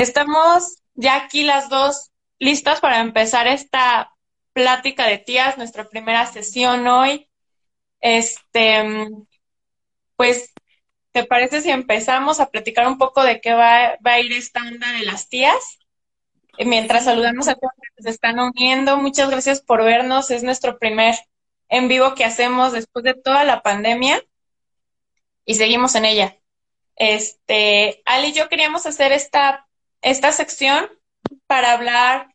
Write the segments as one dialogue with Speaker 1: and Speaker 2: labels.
Speaker 1: Estamos ya aquí las dos listas para empezar esta plática de tías, nuestra primera sesión hoy. Este, pues, ¿te parece si empezamos a platicar un poco de qué va, va a ir esta onda de las tías? Mientras saludamos a todos los que se están uniendo, muchas gracias por vernos. Es nuestro primer en vivo que hacemos después de toda la pandemia y seguimos en ella. Este, Ali y yo queríamos hacer esta, esta sección para hablar,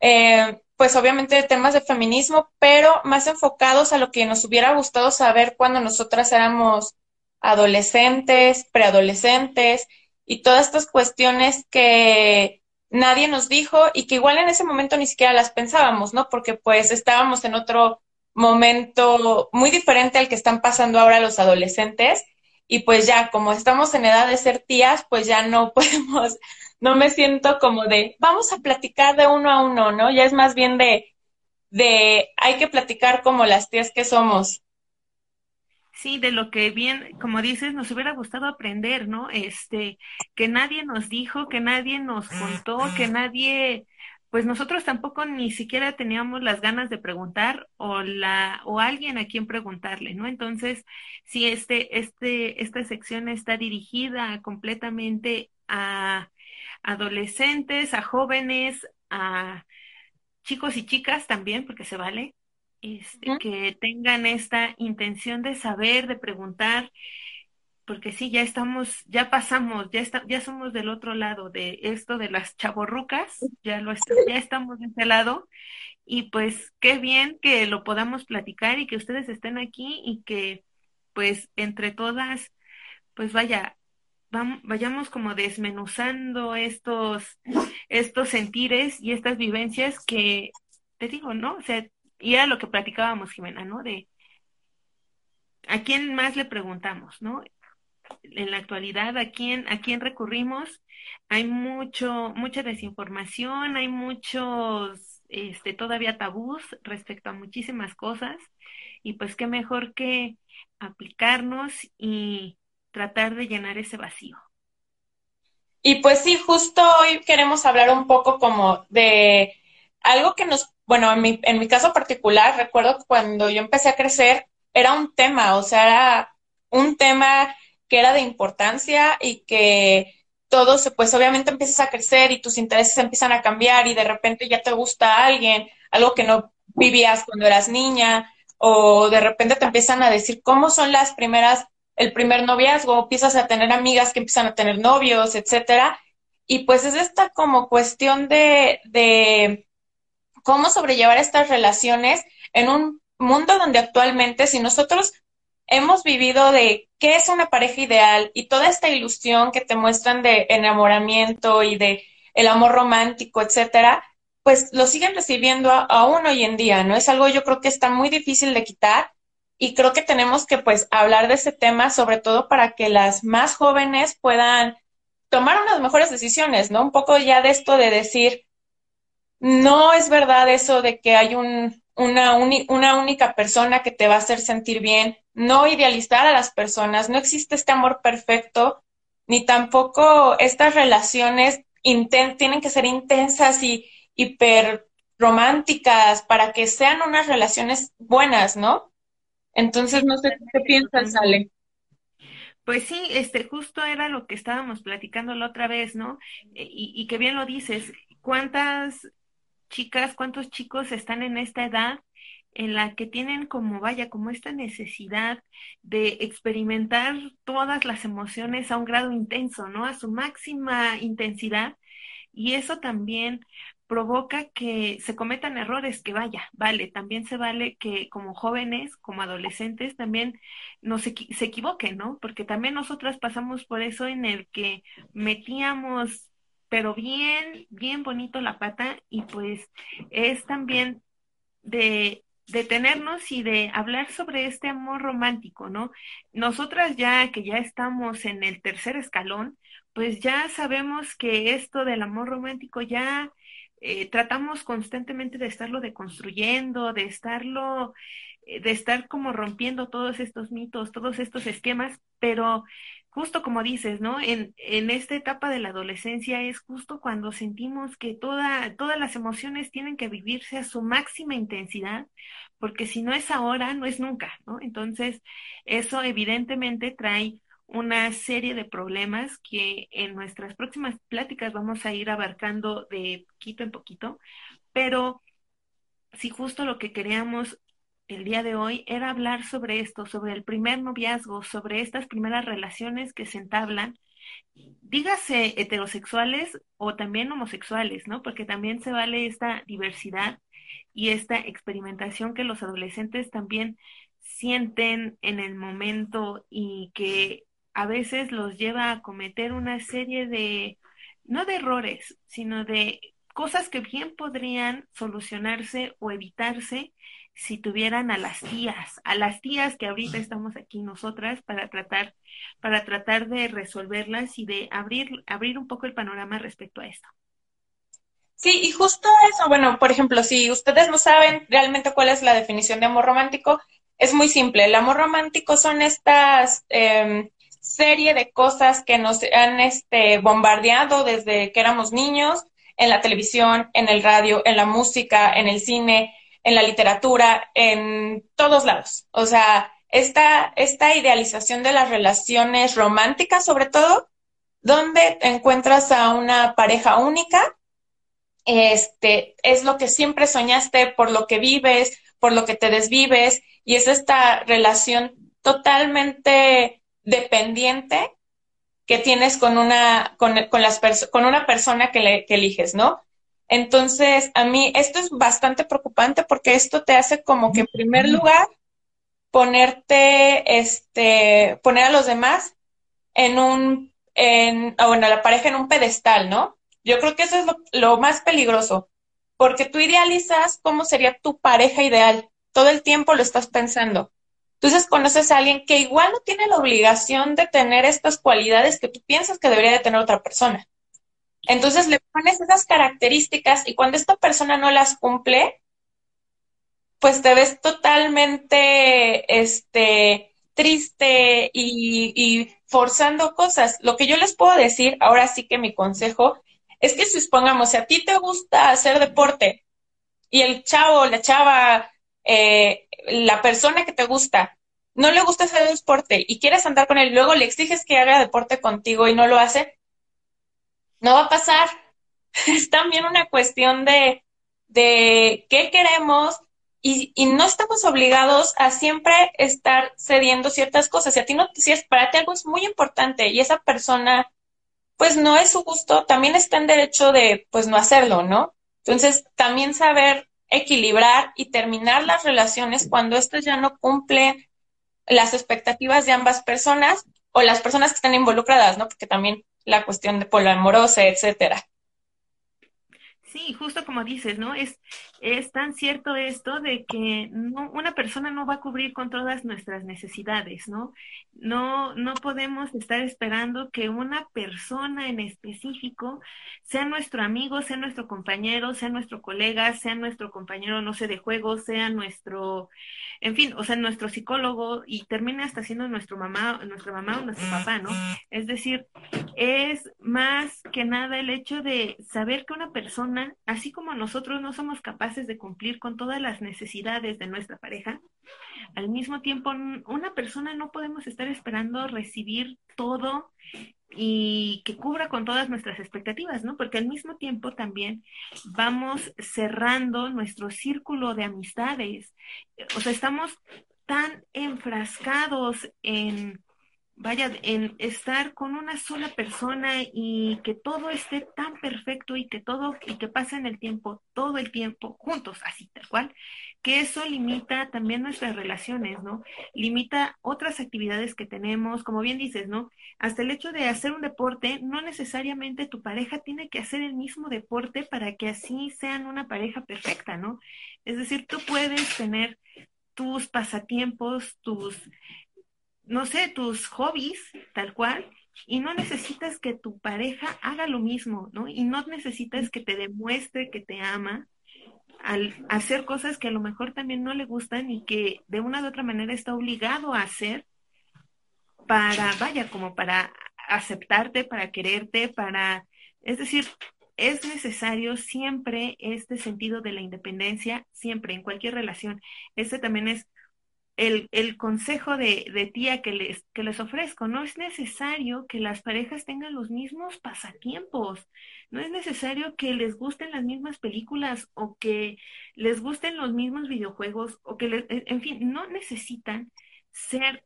Speaker 1: eh, pues obviamente de temas de feminismo, pero más enfocados a lo que nos hubiera gustado saber cuando nosotras éramos adolescentes, preadolescentes y todas estas cuestiones que nadie nos dijo y que igual en ese momento ni siquiera las pensábamos, ¿no? Porque pues estábamos en otro momento muy diferente al que están pasando ahora los adolescentes y pues ya como estamos en edad de ser tías, pues ya no podemos, no me siento como de vamos a platicar de uno a uno, ¿no? Ya es más bien de de hay que platicar como las tías que somos.
Speaker 2: Sí, de lo que bien, como dices, nos hubiera gustado aprender, ¿no? Este, que nadie nos dijo, que nadie nos contó, que nadie, pues nosotros tampoco ni siquiera teníamos las ganas de preguntar o la, o alguien a quien preguntarle, ¿no? Entonces, si este, este, esta sección está dirigida completamente a adolescentes, a jóvenes, a chicos y chicas también, porque se vale, este, que tengan esta intención de saber, de preguntar, porque sí, ya estamos, ya pasamos, ya está, ya somos del otro lado de esto de las chaborrucas, ya lo ya estamos de ese lado, y pues qué bien que lo podamos platicar y que ustedes estén aquí y que pues entre todas, pues vaya, vayamos como desmenuzando estos, estos sentires y estas vivencias que, te digo, ¿no? O sea, y era lo que platicábamos, Jimena, ¿no? De a quién más le preguntamos, ¿no? En la actualidad, ¿a quién, a quién recurrimos? Hay mucho, mucha desinformación, hay muchos, este, todavía tabús respecto a muchísimas cosas, y pues qué mejor que aplicarnos y tratar de llenar ese vacío.
Speaker 1: Y pues sí, justo hoy queremos hablar un poco como de algo que nos bueno, en mi, en mi caso particular, recuerdo cuando yo empecé a crecer, era un tema, o sea, era un tema que era de importancia y que todo se, pues obviamente empiezas a crecer y tus intereses empiezan a cambiar y de repente ya te gusta alguien, algo que no vivías cuando eras niña, o de repente te empiezan a decir cómo son las primeras, el primer noviazgo, empiezas a tener amigas que empiezan a tener novios, etcétera. Y pues es esta como cuestión de, cómo sobrellevar estas relaciones en un mundo donde actualmente si nosotros hemos vivido de qué es una pareja ideal y toda esta ilusión que te muestran de enamoramiento y de el amor romántico, etcétera, pues lo siguen recibiendo aún hoy en día, ¿no? Es algo yo creo que está muy difícil de quitar y creo que tenemos que pues hablar de ese tema sobre todo para que las más jóvenes puedan tomar unas mejores decisiones, ¿no? Un poco ya de esto de decir, no es verdad eso de que hay un, una, una única persona que te va a hacer sentir bien, no idealizar a las personas, no existe este amor perfecto, ni tampoco estas relaciones tienen que ser intensas y hiper románticas para que sean unas relaciones buenas, ¿no? Entonces, no sé qué piensas, Ale.
Speaker 2: Pues sí, este, justo era lo que estábamos platicando la otra vez, ¿no? E, y, y que bien lo dices, ¿cuántas chicas, cuántos chicos están en esta edad en la que tienen como, vaya, como esta necesidad de experimentar todas las emociones a un grado intenso, ¿no? A su máxima intensidad. Y eso también provoca que se cometan errores, que vaya, vale, también se vale que como jóvenes, como adolescentes, también no se, se equivoquen, ¿no? Porque también nosotras pasamos por eso en el que metíamos pero bien, bien bonito la pata y pues es también de detenernos y de hablar sobre este amor romántico, ¿no? Nosotras ya que ya estamos en el tercer escalón, pues ya sabemos que esto del amor romántico ya eh, tratamos constantemente de estarlo deconstruyendo, de estarlo, eh, de estar como rompiendo todos estos mitos, todos estos esquemas, pero justo como dices, ¿no? En, en esta etapa de la adolescencia es justo cuando sentimos que toda, todas las emociones tienen que vivirse a su máxima intensidad, porque si no es ahora, no es nunca, ¿no? Entonces, eso evidentemente trae una serie de problemas que en nuestras próximas pláticas vamos a ir abarcando de poquito en poquito, pero si justo lo que queríamos el día de hoy era hablar sobre esto, sobre el primer noviazgo, sobre estas primeras relaciones que se entablan, dígase heterosexuales o también homosexuales, ¿no? Porque también se vale esta diversidad y esta experimentación que los adolescentes también sienten en el momento y que a veces los lleva a cometer una serie de, no de errores, sino de cosas que bien podrían solucionarse o evitarse si tuvieran a las tías, a las tías que ahorita estamos aquí nosotras para tratar, para tratar de resolverlas y de abrir, abrir un poco el panorama respecto a esto.
Speaker 1: Sí, y justo eso, bueno, por ejemplo, si ustedes no saben realmente cuál es la definición de amor romántico, es muy simple. El amor romántico son estas eh, serie de cosas que nos han este, bombardeado desde que éramos niños, en la televisión, en el radio, en la música, en el cine, en la literatura, en todos lados. O sea, esta, esta idealización de las relaciones románticas, sobre todo, donde encuentras a una pareja única, este, es lo que siempre soñaste, por lo que vives, por lo que te desvives, y es esta relación totalmente dependiente que tienes con una, con, con las con una persona que, le, que eliges, ¿no? Entonces, a mí esto es bastante preocupante porque esto te hace como que en primer lugar ponerte, este, poner a los demás en un, en, o bueno, a la pareja en un pedestal, ¿no? Yo creo que eso es lo, lo más peligroso, porque tú idealizas cómo sería tu pareja ideal. Todo el tiempo lo estás pensando. Entonces conoces a alguien que igual no tiene la obligación de tener estas cualidades que tú piensas que debería de tener otra persona. Entonces le pones esas características y cuando esta persona no las cumple, pues te ves totalmente este, triste y, y, forzando cosas. Lo que yo les puedo decir, ahora sí que mi consejo, es que si supongamos, si a ti te gusta hacer deporte y el chavo, la chava, eh, la persona que te gusta no le gusta hacer deporte y quieres andar con él, luego le exiges que haga deporte contigo y no lo hace, no va a pasar. Es también una cuestión de, de qué queremos y, y, no estamos obligados a siempre estar cediendo ciertas cosas. Si a ti no, si es para ti algo es muy importante y esa persona, pues no es su gusto, también está en derecho de, pues no hacerlo, ¿no? Entonces, también saber equilibrar y terminar las relaciones cuando esto ya no cumple las expectativas de ambas personas o las personas que están involucradas, ¿no? Porque también la cuestión de poliamorosa, etcétera.
Speaker 2: Sí, justo como dices, ¿no? Es, es tan cierto esto de que no, una persona no va a cubrir con todas nuestras necesidades, ¿no? No, no podemos estar esperando que una persona en específico sea nuestro amigo, sea nuestro compañero, sea nuestro colega, sea nuestro compañero, no sé, de juego, sea nuestro, en fin, o sea, nuestro psicólogo y termine hasta siendo nuestro mamá, nuestra mamá o nuestro papá, ¿no? Es decir, es más que nada el hecho de saber que una persona así como nosotros no somos capaces de cumplir con todas las necesidades de nuestra pareja, al mismo tiempo una persona no podemos estar esperando recibir todo y que cubra con todas nuestras expectativas, ¿no? Porque al mismo tiempo también vamos cerrando nuestro círculo de amistades. O sea, estamos tan enfrascados en vaya, en estar con una sola persona y que todo esté tan perfecto y que todo, y que pasen el tiempo, todo el tiempo, juntos, así tal cual, que eso limita también nuestras relaciones, ¿no? Limita otras actividades que tenemos, como bien dices, ¿no? Hasta el hecho de hacer un deporte, no necesariamente tu pareja tiene que hacer el mismo deporte para que así sean una pareja perfecta, ¿no? Es decir, tú puedes tener tus pasatiempos, tus no sé, tus hobbies, tal cual, y no necesitas que tu pareja haga lo mismo, ¿no? Y no necesitas que te demuestre que te ama al hacer cosas que a lo mejor también no le gustan y que de una u otra manera está obligado a hacer para, vaya, como para aceptarte, para quererte, para, es decir, es necesario siempre este sentido de la independencia, siempre, en cualquier relación. Este también es el, el consejo de, de, tía que les, que les ofrezco. No es necesario que las parejas tengan los mismos pasatiempos. No es necesario que les gusten las mismas películas o que les gusten los mismos videojuegos o que, en fin, no necesitan ser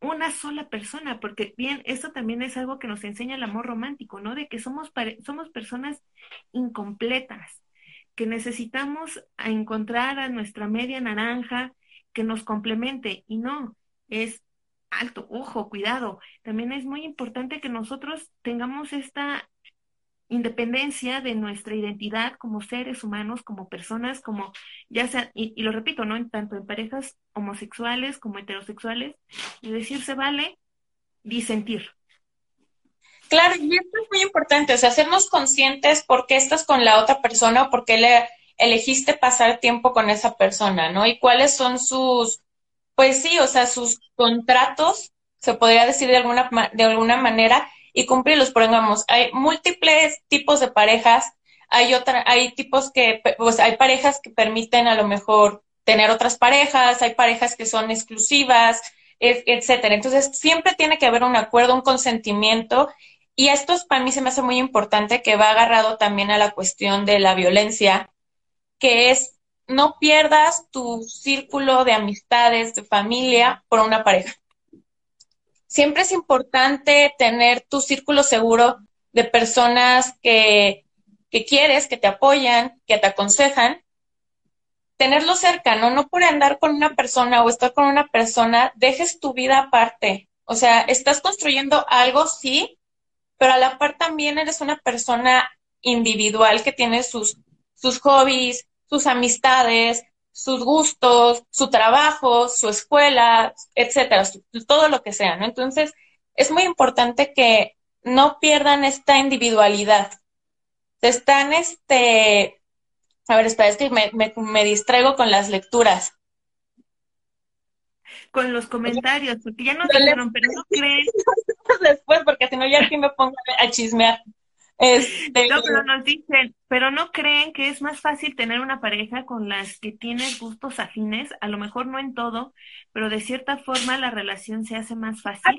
Speaker 2: una sola persona, porque bien, esto también es algo que nos enseña el amor romántico, ¿no? De que somos, somos personas incompletas, que necesitamos encontrar a nuestra media naranja que nos complemente y no, es alto, ojo, cuidado. También es muy importante que nosotros tengamos esta independencia de nuestra identidad como seres humanos, como personas, como ya sea, y, lo repito, ¿no? En, tanto en parejas homosexuales como heterosexuales, y decir se vale disentir.
Speaker 1: Claro, y esto es muy importante, o sea, hacernos conscientes por qué estás con la otra persona o por qué le elegiste pasar tiempo con esa persona, ¿no? Y cuáles son sus, pues sí, o sea, sus contratos, se podría decir de alguna, de alguna manera, y cumplirlos. Pongamos, hay múltiples tipos de parejas, hay otra, hay tipos que, pues hay parejas que permiten a lo mejor tener otras parejas, hay parejas que son exclusivas, etcétera. Entonces, siempre tiene que haber un acuerdo, un consentimiento, y esto para mí se me hace muy importante que va agarrado también a la cuestión de la violencia, que es no pierdas tu círculo de amistades, de familia por una pareja siempre es importante tener tu círculo seguro de personas que, quieres, que te apoyan, que te aconsejan, tenerlo cerca, ¿no? No por andar con una persona o estar con una persona, dejes tu vida aparte. O sea, estás construyendo algo, sí, pero a la par también eres una persona individual que tiene sus, sus hobbies, sus amistades, sus gustos, su trabajo, su escuela, etcétera, todo lo que sea, ¿no? Entonces, es muy importante que no pierdan esta individualidad. Están, este, a ver, espera, es que me, me, distraigo con las lecturas.
Speaker 2: Con los comentarios, porque ya no dijeron, pero no creen.
Speaker 1: Después, porque si no ya aquí me pongo a chismear.
Speaker 2: Este, no, pero nos dicen, pero no creen que es más fácil tener una pareja con las que tienes gustos afines, a lo mejor no en todo, pero de cierta forma la relación se hace más fácil.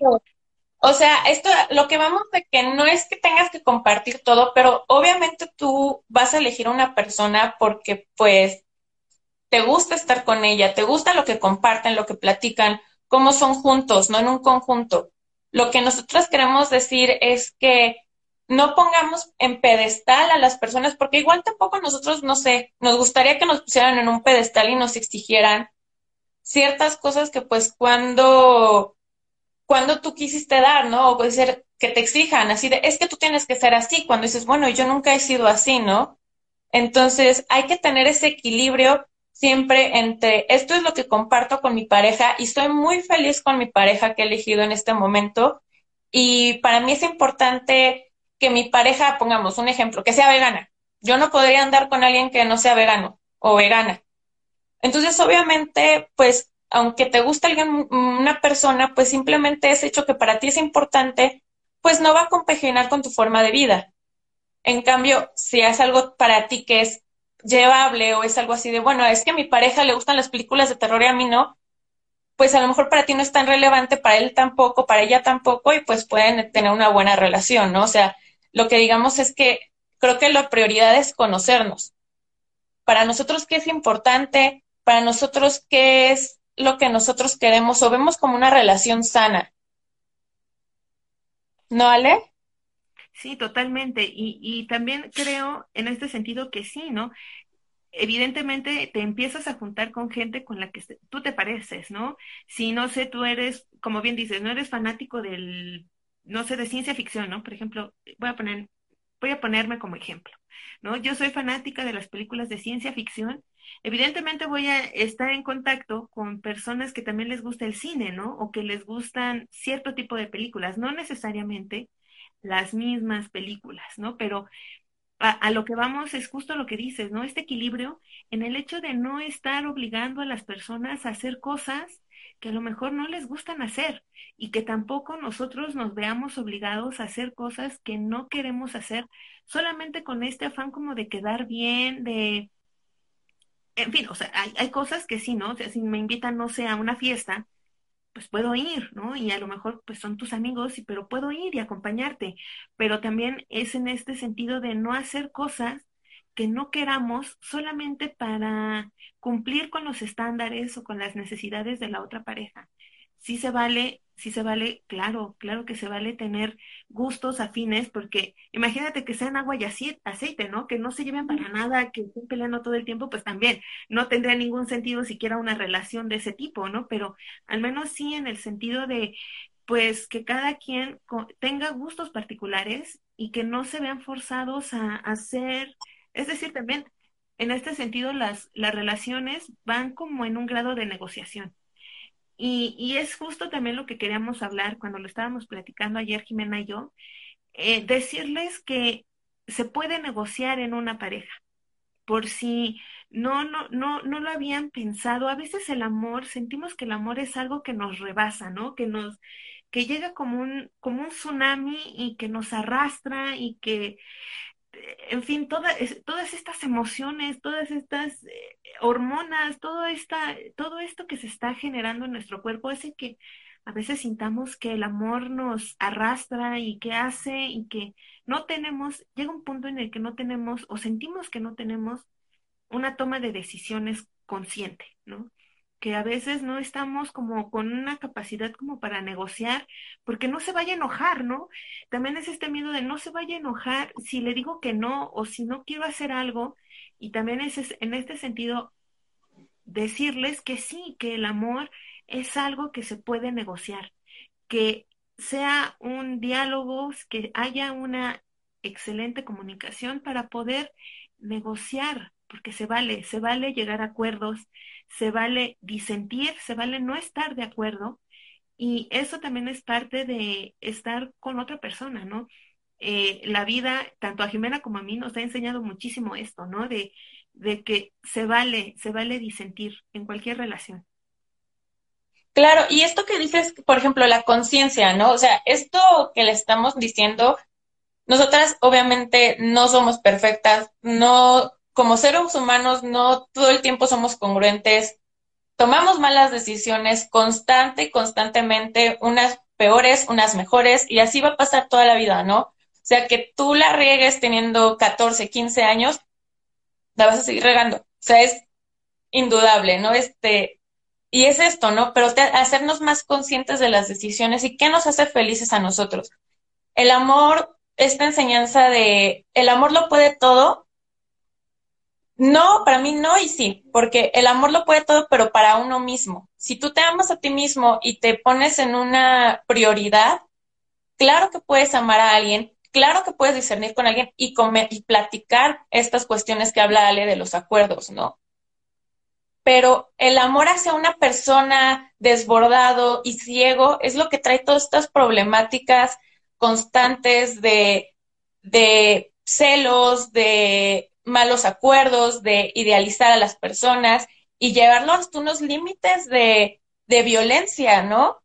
Speaker 1: O sea, esto, lo que vamos de que no es que tengas que compartir todo, pero obviamente tú vas a elegir a una persona porque pues te gusta estar con ella, te gusta lo que comparten, lo que platican, cómo son juntos, no en un conjunto. Lo que nosotros queremos decir es que no pongamos en pedestal a las personas, porque igual tampoco nosotros, no sé, nos gustaría que nos pusieran en un pedestal y nos exigieran ciertas cosas que pues cuando, cuando tú quisiste dar, ¿no? O puede ser que te exijan así de, es que tú tienes que ser así, cuando dices, bueno, yo nunca he sido así, ¿no? Entonces hay que tener ese equilibrio siempre entre esto es lo que comparto con mi pareja y estoy muy feliz con mi pareja que he elegido en este momento y para mí es importante que mi pareja, pongamos un ejemplo, que sea vegana. Yo no podría andar con alguien que no sea vegano o vegana. Entonces, obviamente, pues, aunque te guste alguien, una persona, pues simplemente ese hecho que para ti es importante, pues no va a compaginar con tu forma de vida. En cambio, si es algo para ti que es llevable o es algo así de, bueno, es que a mi pareja le gustan las películas de terror y a mí no, pues a lo mejor para ti no es tan relevante, para él tampoco, para ella tampoco, y pues pueden tener una buena relación, ¿no? O sea, lo que digamos es que creo que la prioridad es conocernos. Para nosotros, ¿qué es importante? Para nosotros, ¿qué es lo que nosotros queremos o vemos como una relación sana? ¿No, Ale?
Speaker 2: Sí, totalmente. Y, y también creo en este sentido que sí, ¿no? evidentemente te empiezas a juntar con gente con la que tú te pareces, ¿no? Si no sé, tú eres, como bien dices, no eres fanático del no sé, de ciencia ficción, ¿no? Por ejemplo, voy a poner, voy a ponerme como ejemplo, ¿no? Yo soy fanática de las películas de ciencia ficción. Evidentemente voy a estar en contacto con personas que también les gusta el cine, ¿no? O que les gustan cierto tipo de películas, no necesariamente las mismas películas, ¿no? Pero a, a, lo que vamos es justo lo que dices, ¿no? Este equilibrio en el hecho de no estar obligando a las personas a hacer cosas que a lo mejor no les gustan hacer y que tampoco nosotros nos veamos obligados a hacer cosas que no queremos hacer solamente con este afán como de quedar bien, de... En fin, o sea, hay, hay cosas que sí, ¿no? O sea, si me invitan, no sé, a una fiesta, pues puedo ir, ¿no? Y a lo mejor pues son tus amigos, pero puedo ir y acompañarte. Pero también es en este sentido de no hacer cosas que no queramos solamente para cumplir con los estándares o con las necesidades de la otra pareja. Sí se vale, sí se vale, claro, claro que se vale tener gustos afines, porque imagínate que sean agua y aceite, ¿no? Que no se lleven para nada, que estén peleando todo el tiempo, pues también no tendría ningún sentido siquiera una relación de ese tipo, ¿no? Pero al menos sí en el sentido de, pues, que cada quien tenga gustos particulares y que no se vean forzados a hacer es decir, también en este sentido las, las relaciones van como en un grado de negociación. Y, y, es justo también lo que queríamos hablar cuando lo estábamos platicando ayer Jimena y yo, eh, decirles que se puede negociar en una pareja. Por si no, no, no, no lo habían pensado, a veces el amor, sentimos que el amor es algo que nos rebasa, ¿no? Que nos, que llega como un, como un tsunami y que nos arrastra y que en fin, todas estas emociones, todas estas eh, hormonas, todo, esta, todo esto que se está generando en nuestro cuerpo hace que a veces sintamos que el amor nos arrastra y que hace y que no tenemos, llega un punto en el que no tenemos o sentimos que no tenemos una toma de decisiones consciente, ¿no? Que a veces no estamos como con una capacidad como para negociar, porque no se vaya a enojar, ¿no? También es este miedo de no se vaya a enojar si le digo que no o si no quiero hacer algo, y también es en este sentido decirles que sí, que el amor es algo que se puede negociar, que sea un diálogo, que haya una excelente comunicación para poder negociar, porque se vale, se vale llegar a acuerdos, se vale disentir, se vale no estar de acuerdo y eso también es parte de estar con otra persona, ¿no? Eh, la vida, tanto a Jimena como a mí, nos ha enseñado muchísimo esto, ¿no? De, de que se vale, se vale disentir en cualquier relación.
Speaker 1: Claro, y esto que dices, por ejemplo, la conciencia, ¿no? O sea, esto que le estamos diciendo, nosotras obviamente no somos perfectas, no como seres humanos no todo el tiempo somos congruentes, tomamos malas decisiones constante y constantemente, unas peores, unas mejores, y así va a pasar toda la vida, ¿no? O sea, que tú la riegues teniendo 14, 15 años, la vas a seguir regando. O sea, es indudable, ¿no? Este, y es esto, ¿no? Pero hacernos más conscientes de las decisiones y qué nos hace felices a nosotros. El amor, esta enseñanza de el amor lo puede todo, no, para mí no y sí, porque el amor lo puede todo, pero para uno mismo. Si tú te amas a ti mismo y te pones en una prioridad, claro que puedes amar a alguien, claro que puedes discernir con alguien y, comer, y platicar estas cuestiones que habla Ale de los acuerdos, ¿no? Pero el amor hacia una persona desbordado y ciego es lo que trae todas estas problemáticas constantes de, de celos, de malos acuerdos, de idealizar a las personas y llevarlos hasta unos límites de, de violencia, ¿no?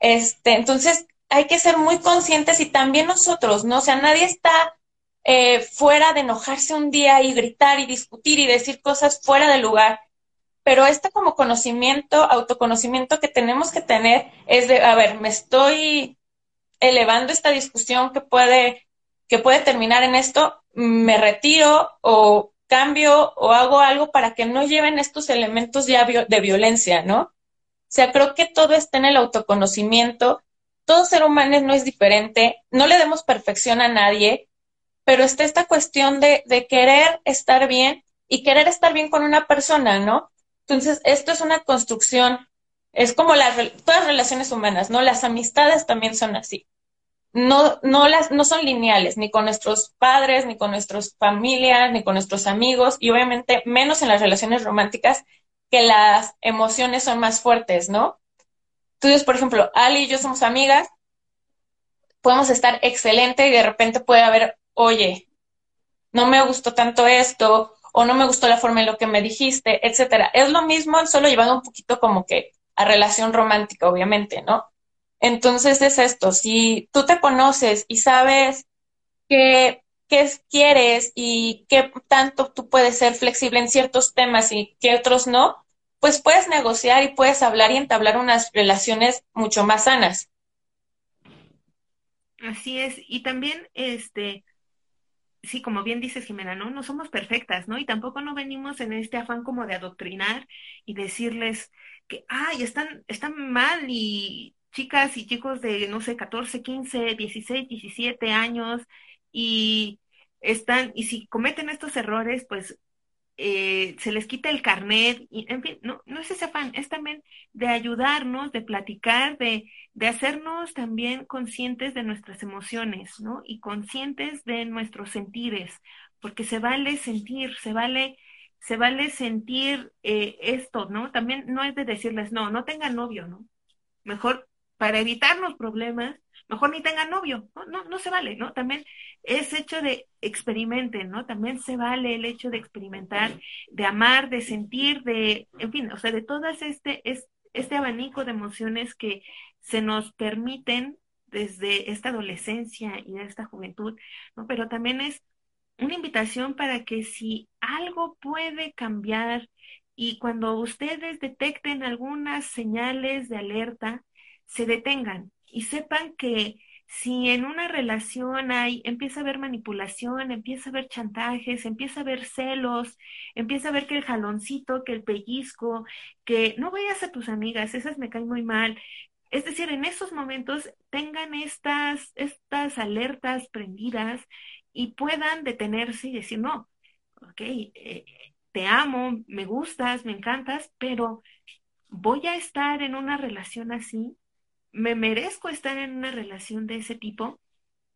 Speaker 1: Este, entonces hay que ser muy conscientes y también nosotros, ¿no? O sea, nadie está eh, fuera de enojarse un día y gritar y discutir y decir cosas fuera de lugar. Pero este como conocimiento, autoconocimiento que tenemos que tener es de, a ver, me estoy elevando esta discusión que puede que puede terminar en esto, me retiro o cambio o hago algo para que no lleven estos elementos ya de violencia, ¿no? O sea, creo que todo está en el autoconocimiento. Todo ser humano no es diferente, no le demos perfección a nadie, pero está esta cuestión de, de querer estar bien y querer estar bien con una persona, ¿no? Entonces, esto es una construcción, es como las, todas las relaciones humanas, ¿no? Las amistades también son así no, no, las, no son lineales, ni con nuestros padres, ni con nuestras familias, ni con nuestros amigos, y obviamente menos en las relaciones románticas, que las emociones son más fuertes, ¿no? Entonces, por ejemplo, Ali y yo somos amigas, podemos estar excelente y de repente puede haber, oye, no me gustó tanto esto, o no me gustó la forma en lo que me dijiste, etcétera. Es lo mismo, solo llevando un poquito como que a relación romántica, obviamente, ¿no? Entonces es esto, si tú te conoces y sabes qué, qué quieres y qué tanto tú puedes ser flexible en ciertos temas y qué otros no, pues puedes negociar y puedes hablar y entablar unas relaciones mucho más sanas.
Speaker 2: Así es, y también, este, sí, como bien dices, Jimena, ¿no? No somos perfectas, ¿no? Y tampoco no venimos en este afán como de adoctrinar y decirles que, ay, están, están mal y chicas y chicos de, no sé, 14, 15, 16, 17 años y están, y si cometen estos errores, pues eh, se les quita el carnet, y, en fin, no, no es ese afán, es también de ayudarnos, de platicar, de, de hacernos también conscientes de nuestras emociones, ¿no? Y conscientes de nuestros sentires, porque se vale sentir, se vale, se vale sentir eh, esto, ¿no? También no es de decirles, no, no tengan novio, ¿no? Mejor para evitar los problemas, mejor ni tengan novio, ¿no? No, no se vale, ¿no? También es hecho de experimenten, ¿no? También se vale el hecho de experimentar, de amar, de sentir, de, en fin, o sea, de todas este, es, este abanico de emociones que se nos permiten desde esta adolescencia y de esta juventud, ¿no? Pero también es una invitación para que si algo puede cambiar y cuando ustedes detecten algunas señales de alerta, se detengan y sepan que si en una relación hay, empieza a haber manipulación, empieza a haber chantajes, empieza a haber celos, empieza a ver que el jaloncito, que el pellizco, que no vayas a tus amigas, esas me caen muy mal. Es decir, en esos momentos tengan estas, estas alertas prendidas y puedan detenerse y decir, no, ok, eh, te amo, me gustas, me encantas, pero voy a estar en una relación así me merezco estar en una relación de ese tipo.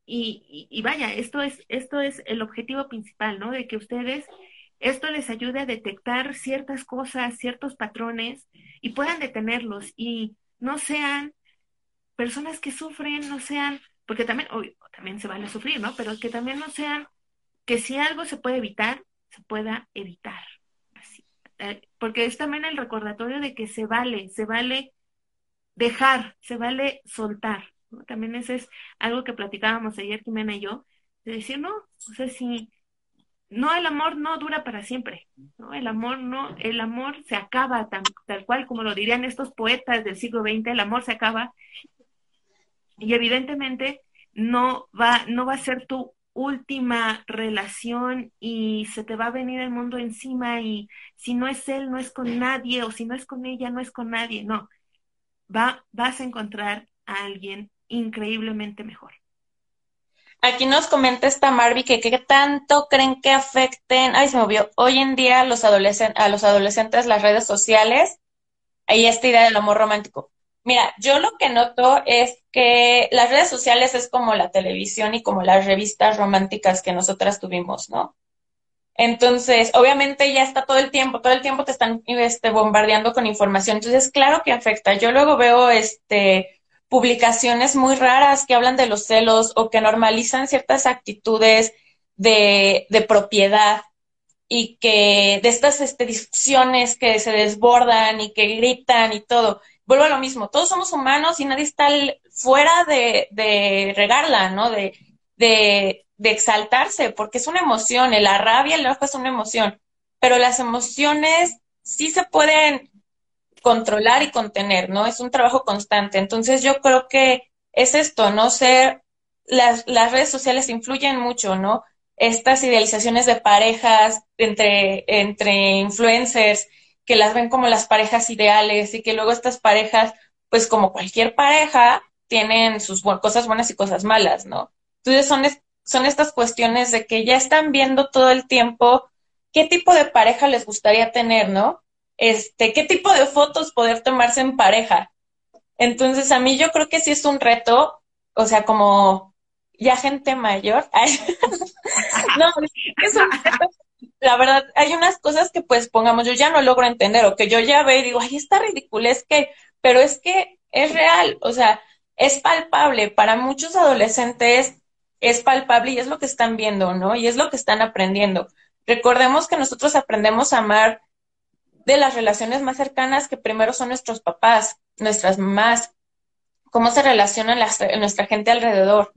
Speaker 2: Y, vaya, esto es, esto es el objetivo principal, ¿no? De que ustedes, esto les ayude a detectar ciertas cosas, ciertos patrones y puedan detenerlos y no sean personas que sufren, no sean, porque también, también se vale sufrir, ¿no? Pero que también no sean, que si algo se puede evitar, se pueda evitar. Así. Eh, porque es también el recordatorio de que se vale, se vale dejar, se vale soltar. También eso es algo que platicábamos ayer, Jimena y yo, de decir, no, o sea, si no, el amor no dura para siempre, ¿no? El amor no, el amor se acaba tal cual como lo dirían estos poetas del siglo XX, el amor se acaba y evidentemente no va, no va a ser tu última relación y se te va a venir el mundo encima y si no es él, no es con nadie o si no es con ella, no es con nadie, no va, vas a encontrar a alguien increíblemente mejor.
Speaker 1: Aquí nos comenta esta Marvi que qué tanto creen que afecten, ay se movió, hoy en día los a los adolescentes las redes sociales y esta idea del amor romántico. Mira, yo lo que noto es que las redes sociales es como la televisión y como las revistas románticas que nosotras tuvimos, ¿no? Entonces, obviamente ya está todo el tiempo, todo el tiempo te están este, bombardeando con información. Entonces, claro que afecta. Yo luego veo este, publicaciones muy raras que hablan de los celos o que normalizan ciertas actitudes de, propiedad y que de estas este, discusiones que se desbordan y que gritan y todo. Vuelvo a lo mismo, todos somos humanos y nadie está fuera de, de regarla, ¿no? De, de, de exaltarse, porque es una emoción, la rabia, el enojo es una emoción, pero las emociones sí se pueden controlar y contener, ¿no? Es un trabajo constante. Entonces yo creo que es esto, ¿no? Ser, las, las redes sociales influyen mucho, ¿no? Estas idealizaciones de parejas entre, entre influencers que las ven como las parejas ideales y que luego estas parejas, pues como cualquier pareja, tienen sus cosas buenas y cosas malas, ¿no? Entonces son, son estas cuestiones de que ya están viendo todo el tiempo qué tipo de pareja les gustaría tener, ¿no? Este, qué tipo de fotos poder tomarse en pareja. Entonces, a mí yo creo que sí es un reto, o sea, como ya gente mayor. no, es un reto. La verdad, hay unas cosas que pues pongamos, yo ya no logro entender o que yo ya veo y digo, ay, está ridículo, es que, pero es que es real, o sea, es palpable. Para muchos adolescentes es palpable y es lo que están viendo, ¿no? Y es lo que están aprendiendo. Recordemos que nosotros aprendemos a amar de las relaciones más cercanas que primero son nuestros papás, nuestras mamás, cómo se relaciona nuestra gente alrededor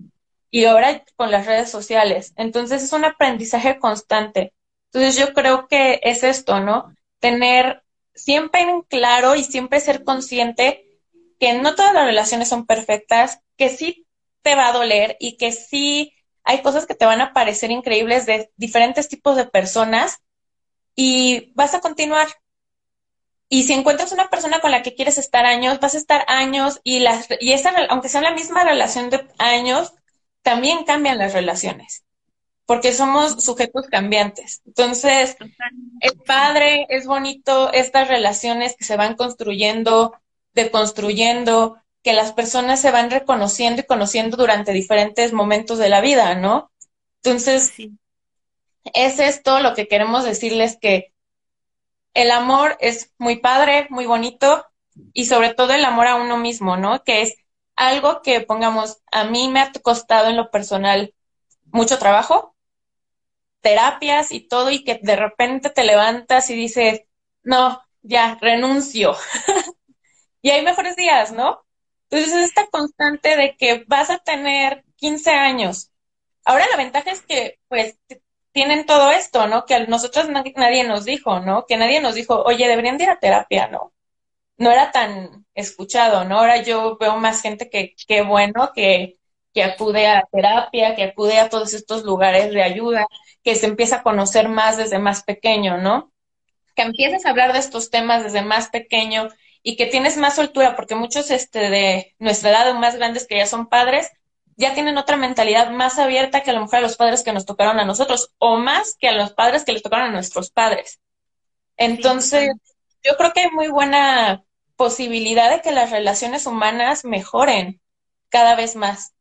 Speaker 1: y ahora con las redes sociales. Entonces es un aprendizaje constante. Entonces yo creo que es esto, ¿no? Tener siempre en claro y siempre ser consciente que no todas las relaciones son perfectas, que sí te va a doler y que sí hay cosas que te van a parecer increíbles de diferentes tipos de personas y vas a continuar. Y si encuentras una persona con la que quieres estar años, vas a estar años y, las, y esa, aunque sea la misma relación de años, también cambian las relaciones, porque somos sujetos cambiantes. Entonces, es padre, es bonito estas relaciones que se van construyendo, deconstruyendo, que las personas se van reconociendo y conociendo durante diferentes momentos de la vida, ¿no? Entonces, es esto lo que queremos decirles que el amor es muy padre, muy bonito y sobre todo el amor a uno mismo, ¿no? Que es algo que pongamos, a mí me ha costado en lo personal mucho trabajo, terapias y todo y que de repente te levantas y dices, no, ya, renuncio. y hay mejores días, ¿no? Entonces es esta constante de que vas a tener 15 años. Ahora la ventaja es que pues tienen todo esto, ¿no? Que a nosotros nadie nos dijo, ¿no? Que nadie nos dijo, oye, deberían ir a terapia, ¿no? No era tan escuchado, ¿no? Ahora yo veo más gente que, qué bueno, que, que acude a terapia, que acude a todos estos lugares de ayuda, que se empieza a conocer más desde más pequeño, ¿no? Que empieces a hablar de estos temas desde más pequeño y que tienes más soltura, porque muchos este, de nuestra edad o más grandes que ya son padres, ya tienen otra mentalidad más abierta que a lo mejor a los padres que nos tocaron a nosotros, o más que a los padres que les tocaron a nuestros padres. Entonces, yo creo que hay muy buena posibilidad de que las relaciones humanas mejoren cada vez más.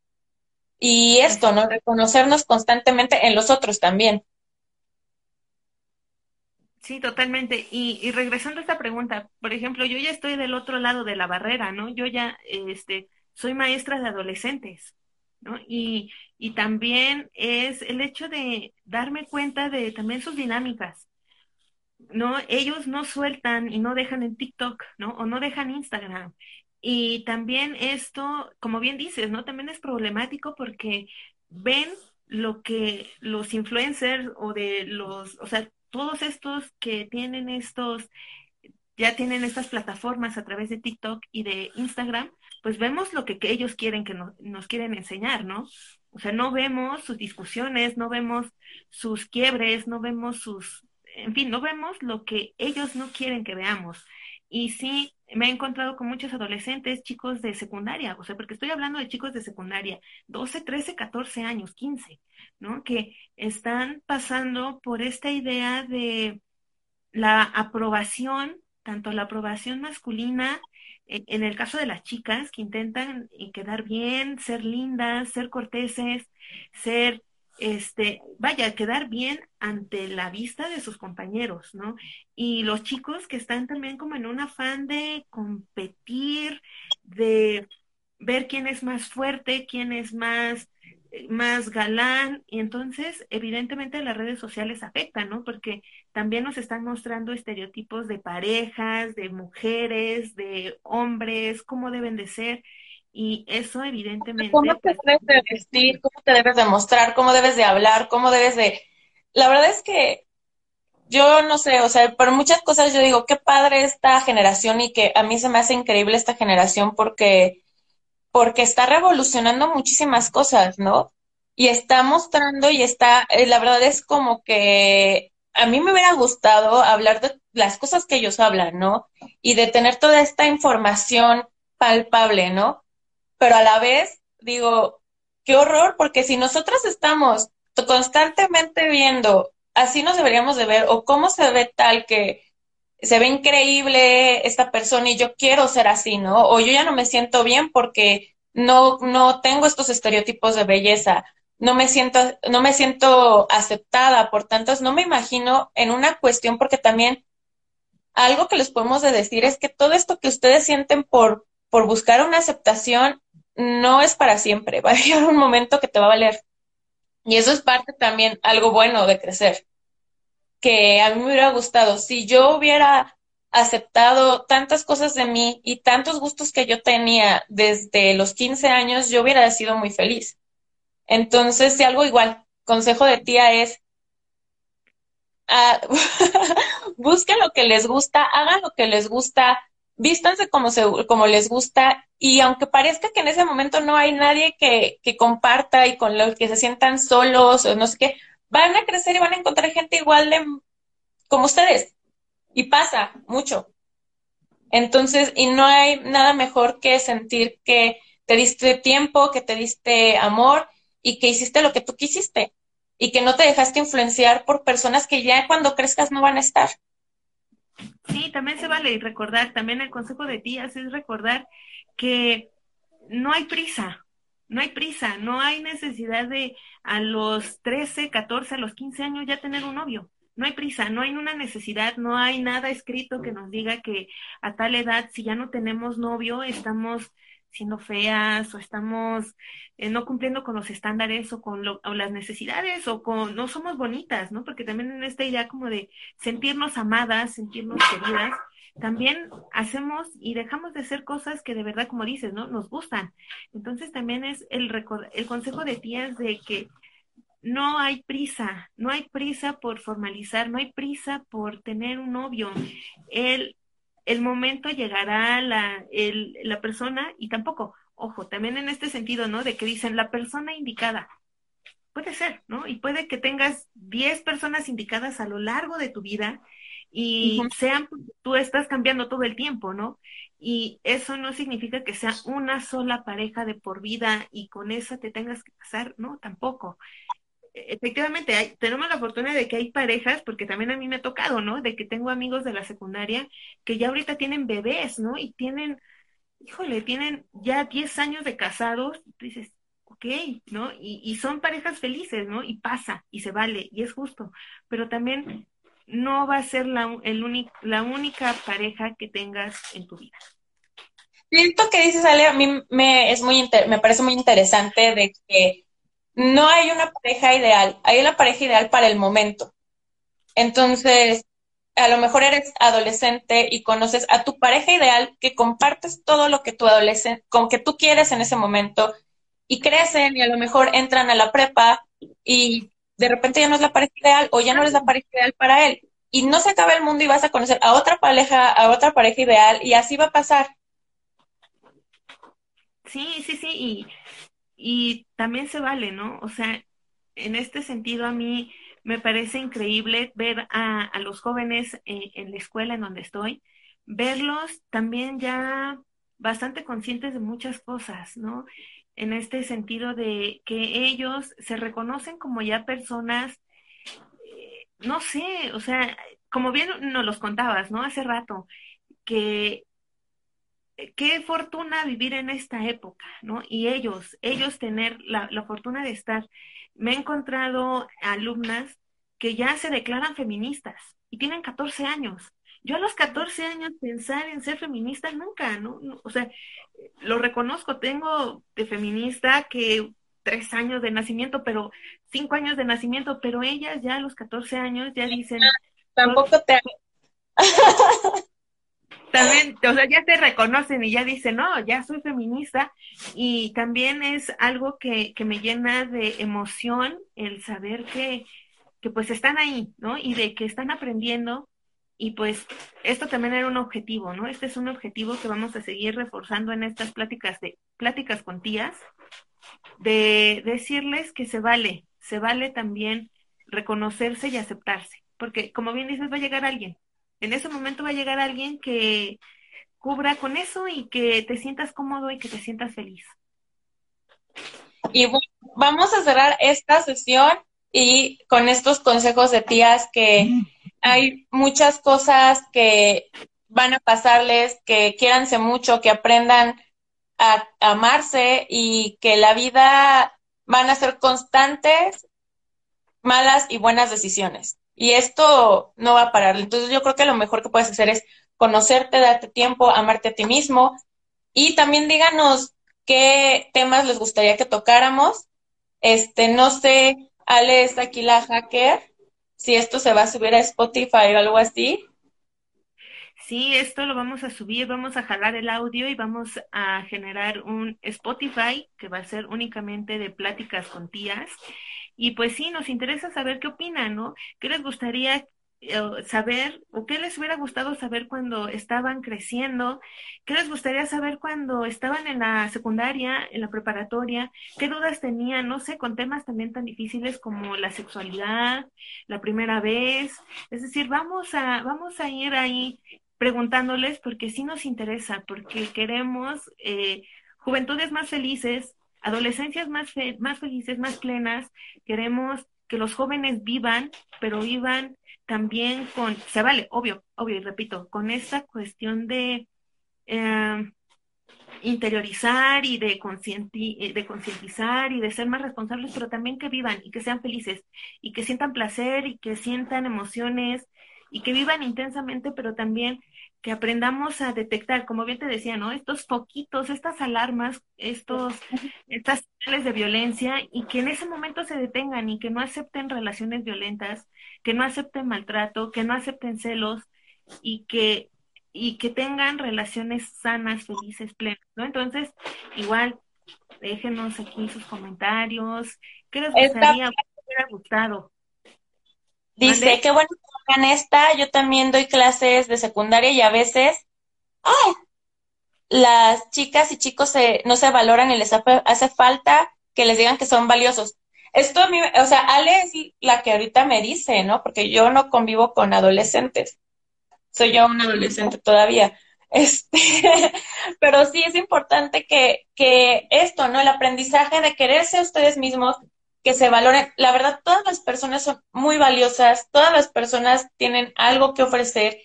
Speaker 1: Y esto, ¿no? Reconocernos constantemente en los otros también.
Speaker 2: Sí, totalmente. Y, y regresando a esta pregunta, por ejemplo, yo ya estoy del otro lado de la barrera, ¿no? Yo ya, este, soy maestra de adolescentes. ¿no? Y, y también es el hecho de darme cuenta de también sus dinámicas, ¿no? Ellos no sueltan y no dejan en TikTok, ¿no? O no dejan Instagram. Y también esto, como bien dices, ¿no? También es problemático porque ven lo que los influencers o de los, o sea, todos estos que tienen estos, ya tienen estas plataformas a través de TikTok y de Instagram, pues vemos lo que, ellos quieren que nos quieren enseñar, ¿no? O sea, no vemos sus discusiones, no vemos sus quiebres, no vemos sus, en fin, no vemos lo que ellos no quieren que veamos. Y sí, me he encontrado con muchos adolescentes, chicos de secundaria, o sea, porque estoy hablando de chicos de secundaria, 12, 13, 14 años, 15, ¿no? Que están pasando por esta idea de la aprobación, tanto la aprobación masculina en el caso de las chicas que intentan eh, quedar bien, ser lindas, ser corteses, ser, este, vaya, quedar bien ante la vista de sus compañeros, ¿no? Y los chicos que están también como en un afán de competir, de ver quién es más fuerte, quién es más más galán y entonces evidentemente las redes sociales afectan, ¿no? Porque también nos están mostrando estereotipos de parejas, de mujeres, de hombres, cómo deben de ser y eso evidentemente...
Speaker 1: ¿Cómo te debes de vestir? ¿Cómo te debes de mostrar? ¿Cómo debes de hablar? ¿Cómo debes de...? La verdad es que yo no sé, o sea, por muchas cosas yo digo, qué padre esta generación y que a mí se me hace increíble esta generación porque porque está revolucionando muchísimas cosas, ¿no? Y está mostrando y está, eh, la verdad es como que a mí me hubiera gustado hablar de las cosas que ellos hablan, ¿no? Y de tener toda esta información palpable, ¿no? Pero a la vez digo, qué horror, porque si nosotros estamos constantemente viendo, así nos deberíamos de ver, o cómo se ve tal que se ve increíble esta persona y yo quiero ser así, ¿no? O yo ya no me siento bien porque no, no tengo estos estereotipos de belleza, no me siento, no me siento aceptada, por tanto, no me imagino en una cuestión porque también algo que les podemos decir es que todo esto que ustedes sienten por, por buscar una aceptación no es para siempre, va a llegar un momento que te va a valer. Y eso es parte también algo bueno de crecer que a mí me hubiera gustado. Si yo hubiera aceptado tantas cosas de mí y tantos gustos que yo tenía desde los 15 años, yo hubiera sido muy feliz. Entonces, si algo igual, consejo de tía es, uh, busquen lo que les gusta, hagan lo que les gusta, vístanse como, se, como les gusta y aunque parezca que en ese momento no hay nadie que, que comparta y con los que se sientan solos o no sé qué, van a crecer y van a encontrar gente igual de como ustedes. Y pasa mucho. Entonces, y no hay nada mejor que sentir que te diste tiempo, que te diste amor y que hiciste lo que tú quisiste y que no te dejaste influenciar por personas que ya cuando crezcas no van a estar.
Speaker 2: Sí, también se vale recordar, también el consejo de tías es recordar que no hay prisa, no hay prisa, no hay necesidad de a los 13, 14, a los 15 años ya tener un novio. No hay prisa, no hay una necesidad, no hay nada escrito que nos diga que a tal edad, si ya no tenemos novio, estamos siendo feas o estamos eh, no cumpliendo con los estándares o con las necesidades o con no somos bonitas, ¿no? Porque también en esta idea como de sentirnos amadas, sentirnos queridas, también hacemos y dejamos de hacer cosas que de verdad, como dices, ¿no? Nos gustan. Entonces también es el, el consejo de tías de que no hay prisa, no hay prisa por formalizar, no hay prisa por tener un novio. El, el momento llegará la, el, la persona y tampoco, ojo, también en este sentido, ¿no? De que dicen la persona indicada. Puede ser, ¿no? Y puede que tengas 10 personas indicadas a lo largo de tu vida y sean, tú estás cambiando todo el tiempo, ¿no? Y eso no significa que sea una sola pareja de por vida y con esa te tengas que casar, no, tampoco efectivamente, hay, tenemos la fortuna de que hay parejas, porque también a mí me ha tocado, ¿no? De que tengo amigos de la secundaria que ya ahorita tienen bebés, ¿no? Y tienen, híjole, tienen ya 10 años de casados, y tú dices, ok, ¿no? Y, y son parejas felices, ¿no? Y pasa, y se vale, y es justo, pero también no va a ser la, el la única pareja que tengas en tu vida.
Speaker 1: Siento que dices, Ale, a mí me, es muy me parece muy interesante de que no hay una pareja ideal, hay la pareja ideal para el momento. Entonces, a lo mejor eres adolescente y conoces a tu pareja ideal que compartes todo lo que tu adolescente, con que tú quieres en ese momento y crecen y a lo mejor entran a la prepa y de repente ya no es la pareja ideal o ya no es la pareja ideal para él. Y no se acaba el mundo y vas a conocer a otra pareja, a otra pareja ideal y así va a pasar.
Speaker 2: Sí, sí, sí, y y también se vale, ¿no? O sea, en este sentido a mí me parece increíble ver a, a los jóvenes eh, en la escuela en donde estoy, verlos también ya bastante conscientes de muchas cosas, ¿no? En este sentido de que ellos se reconocen como ya personas, eh, no sé, o sea, como bien nos los contabas, ¿no? Hace rato, que qué fortuna vivir en esta época, ¿no? Y ellos, ellos tener la, fortuna de estar. Me he encontrado alumnas que ya se declaran feministas y tienen 14 años. Yo a los 14 años pensar en ser feminista nunca, ¿no? O sea, lo reconozco, tengo de feminista que tres años de nacimiento, pero cinco años de nacimiento, pero ellas ya a los 14 años ya dicen...
Speaker 1: Tampoco te...
Speaker 2: o sea, ya te reconocen y ya dicen, no, ya soy feminista. Y también es algo que, que me llena de emoción el saber que, que pues están ahí, ¿no? Y de que están aprendiendo. Y pues esto también era un objetivo, ¿no? Este es un objetivo que vamos a seguir reforzando en estas pláticas de pláticas con tías, de decirles que se vale, se vale también reconocerse y aceptarse, porque como bien dices, va a llegar alguien, en ese momento va a llegar alguien que cubra con eso y que te sientas cómodo y que te sientas feliz.
Speaker 1: Y bueno, vamos a cerrar esta sesión y con estos consejos de tías que hay muchas cosas que van a pasarles, que quiéranse mucho, que aprendan a amarse y que la vida van a ser constantes, malas y buenas decisiones. Y esto no va a parar. Entonces yo creo que lo mejor que puedes hacer es conocerte, darte tiempo, amarte a ti mismo. Y también díganos qué temas les gustaría que tocáramos. Este, no sé, Ale está aquí la hacker, si esto se va a subir a Spotify o algo así.
Speaker 2: Sí, esto lo vamos a subir, vamos a jalar el audio y vamos a generar un Spotify que va a ser únicamente de pláticas con tías. Y pues sí, nos interesa saber qué opinan, ¿no? ¿Qué les gustaría eh, saber o qué les hubiera gustado saber cuando estaban creciendo, qué les gustaría saber cuando estaban en la secundaria, en la preparatoria, qué dudas tenían, no sé, con temas también tan difíciles como la sexualidad, la primera vez. Es decir, vamos a, vamos a ir ahí preguntándoles porque sí nos interesa, porque queremos eh, juventudes más felices, adolescencias más, más felices, más plenas, queremos que los jóvenes vivan, pero vivan también con, se vale, obvio, obvio, y repito, con esta cuestión de eh, interiorizar y de, eh, de concientizar y de ser más responsables, pero también que vivan y que sean felices y que sientan placer y que sientan emociones y que vivan intensamente, pero también que aprendamos a detectar, como bien te decía, ¿no? Estos poquitos, estas alarmas, estos, estas señales de violencia y que en ese momento se detengan y que no acepten relaciones violentas, que no acepten maltrato, que no acepten celos y que, y que tengan relaciones sanas, felices, plenas, ¿no? Entonces, igual, déjenos aquí sus comentarios. ¿Qué les gustaría? ¿Qué les hubiera gustado?
Speaker 1: Dice, qué bueno esta. Yo también doy clases de secundaria y a veces. Las chicas y chicos se, no se valoran y les hace falta que les digan que son valiosos. Esto a mí, o sea, Ale es la que ahorita me dice, ¿no? Porque yo no convivo con adolescentes. Soy yo un adolescente todavía. Este, pero sí es importante que, esto, ¿no? El aprendizaje de quererse ustedes mismos, que se valoren. La verdad, todas las personas son muy valiosas, todas las personas tienen algo que ofrecer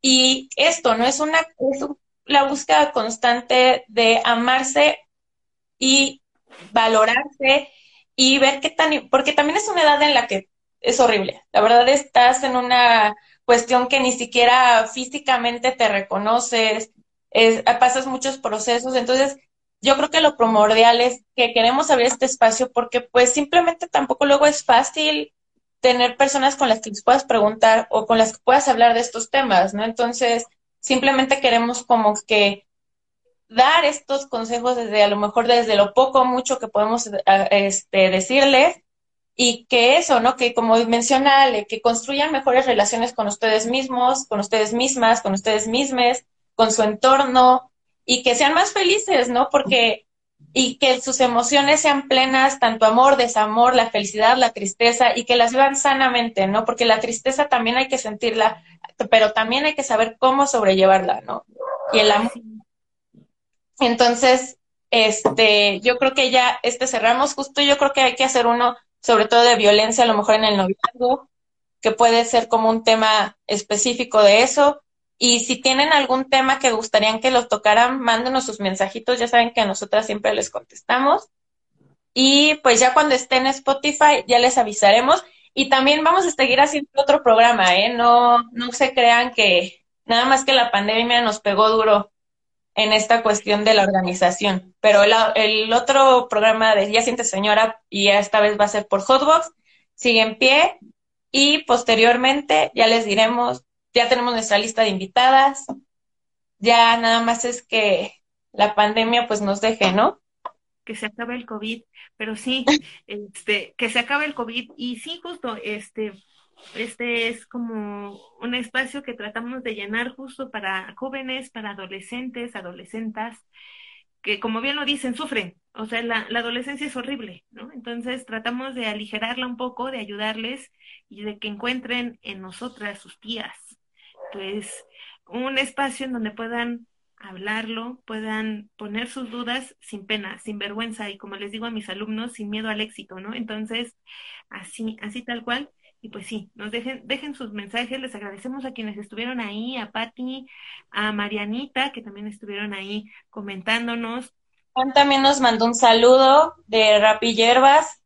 Speaker 1: y esto, ¿no? Es una, es la búsqueda constante de amarse y valorarse y ver qué tan, porque también es una edad en la que es horrible. La verdad estás en una cuestión que ni siquiera físicamente te reconoces, pasas muchos procesos, entonces yo creo que lo primordial es que queremos abrir este espacio porque pues simplemente tampoco luego es fácil tener personas con las que les puedas preguntar o con las que puedas hablar de estos temas, ¿no? Entonces, simplemente queremos como que dar estos consejos desde a lo mejor desde lo poco mucho que podemos este, decirles y que eso, ¿no? Que como menciona Ale, que construyan mejores relaciones con ustedes mismos, con ustedes mismas, con ustedes mismes, con su entorno y que sean más felices, ¿no? Porque y que sus emociones sean plenas, tanto amor, desamor, la felicidad, la tristeza, y que las vivan sanamente, ¿no? Porque la tristeza también hay que sentirla, pero también hay que saber cómo sobrellevarla, ¿no? Y el amor entonces, este, yo creo que ya este cerramos. Justo yo creo que hay que hacer uno, sobre todo de violencia, a lo mejor en el noviazgo, que puede ser como un tema específico de eso. Y si tienen algún tema que gustarían que los tocaran, mándenos sus mensajitos. Ya saben que a nosotras siempre les contestamos. Y pues ya cuando esté en Spotify, ya les avisaremos. Y también vamos a seguir haciendo otro programa, ¿eh? No, no se crean que nada más que la pandemia nos pegó duro en esta cuestión de la organización. Pero el, otro programa de Ya Siente Señora, y esta vez va a ser por Hotbox, sigue en pie y posteriormente ya les diremos, ya tenemos nuestra lista de invitadas, ya nada más es que la pandemia pues nos deje, ¿no?
Speaker 2: Que se acabe el COVID, pero sí, este, que se acabe el COVID y sí, justo, este, este es como un espacio que tratamos de llenar justo para jóvenes, para adolescentes, adolescentas, que como bien lo dicen, sufren. O sea, la, la, adolescencia es horrible, ¿no? Entonces tratamos de aligerarla un poco, de ayudarles y de que encuentren en nosotras, sus tías, pues un espacio en donde puedan hablarlo, puedan poner sus dudas sin pena, sin vergüenza y como les digo a mis alumnos, sin miedo al éxito, ¿no? Entonces, así, así tal cual. Y pues sí, nos dejen, dejen sus mensajes, les agradecemos a quienes estuvieron ahí, a Patti, a Marianita, que también estuvieron ahí comentándonos.
Speaker 1: Juan también nos mandó un saludo de Rapi Hierbas.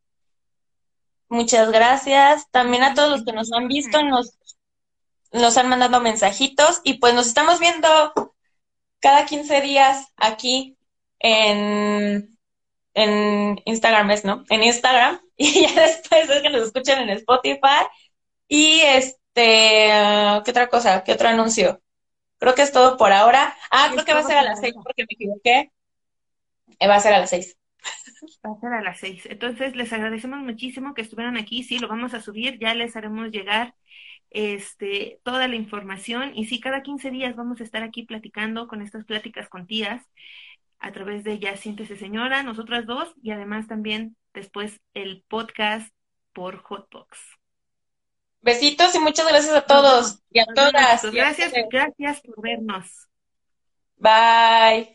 Speaker 1: Muchas gracias. También a todos los que nos han visto, nos, nos han mandado mensajitos y pues nos estamos viendo cada 15 días aquí en, en Instagram, ¿no? En Instagram. y ya después es que nos escuchen en Spotify. Y este, ¿qué otra cosa? ¿Qué otro anuncio? Creo que es todo por ahora. Ah, creo que va a ser a las seis porque me equivoqué. Eh, va a ser a las seis.
Speaker 2: Va a ser a las seis. Entonces, les agradecemos muchísimo que estuvieran aquí. Sí, lo vamos a subir. Ya les haremos llegar este, toda la información. Y sí, cada 15 días vamos a estar aquí platicando con estas pláticas con tías a través de Ya Siéntese Señora, nosotras dos, y además también después el podcast por Hotbox.
Speaker 1: Besitos y muchas gracias a todos y a todas.
Speaker 2: Gracias, gracias por vernos.
Speaker 1: Bye.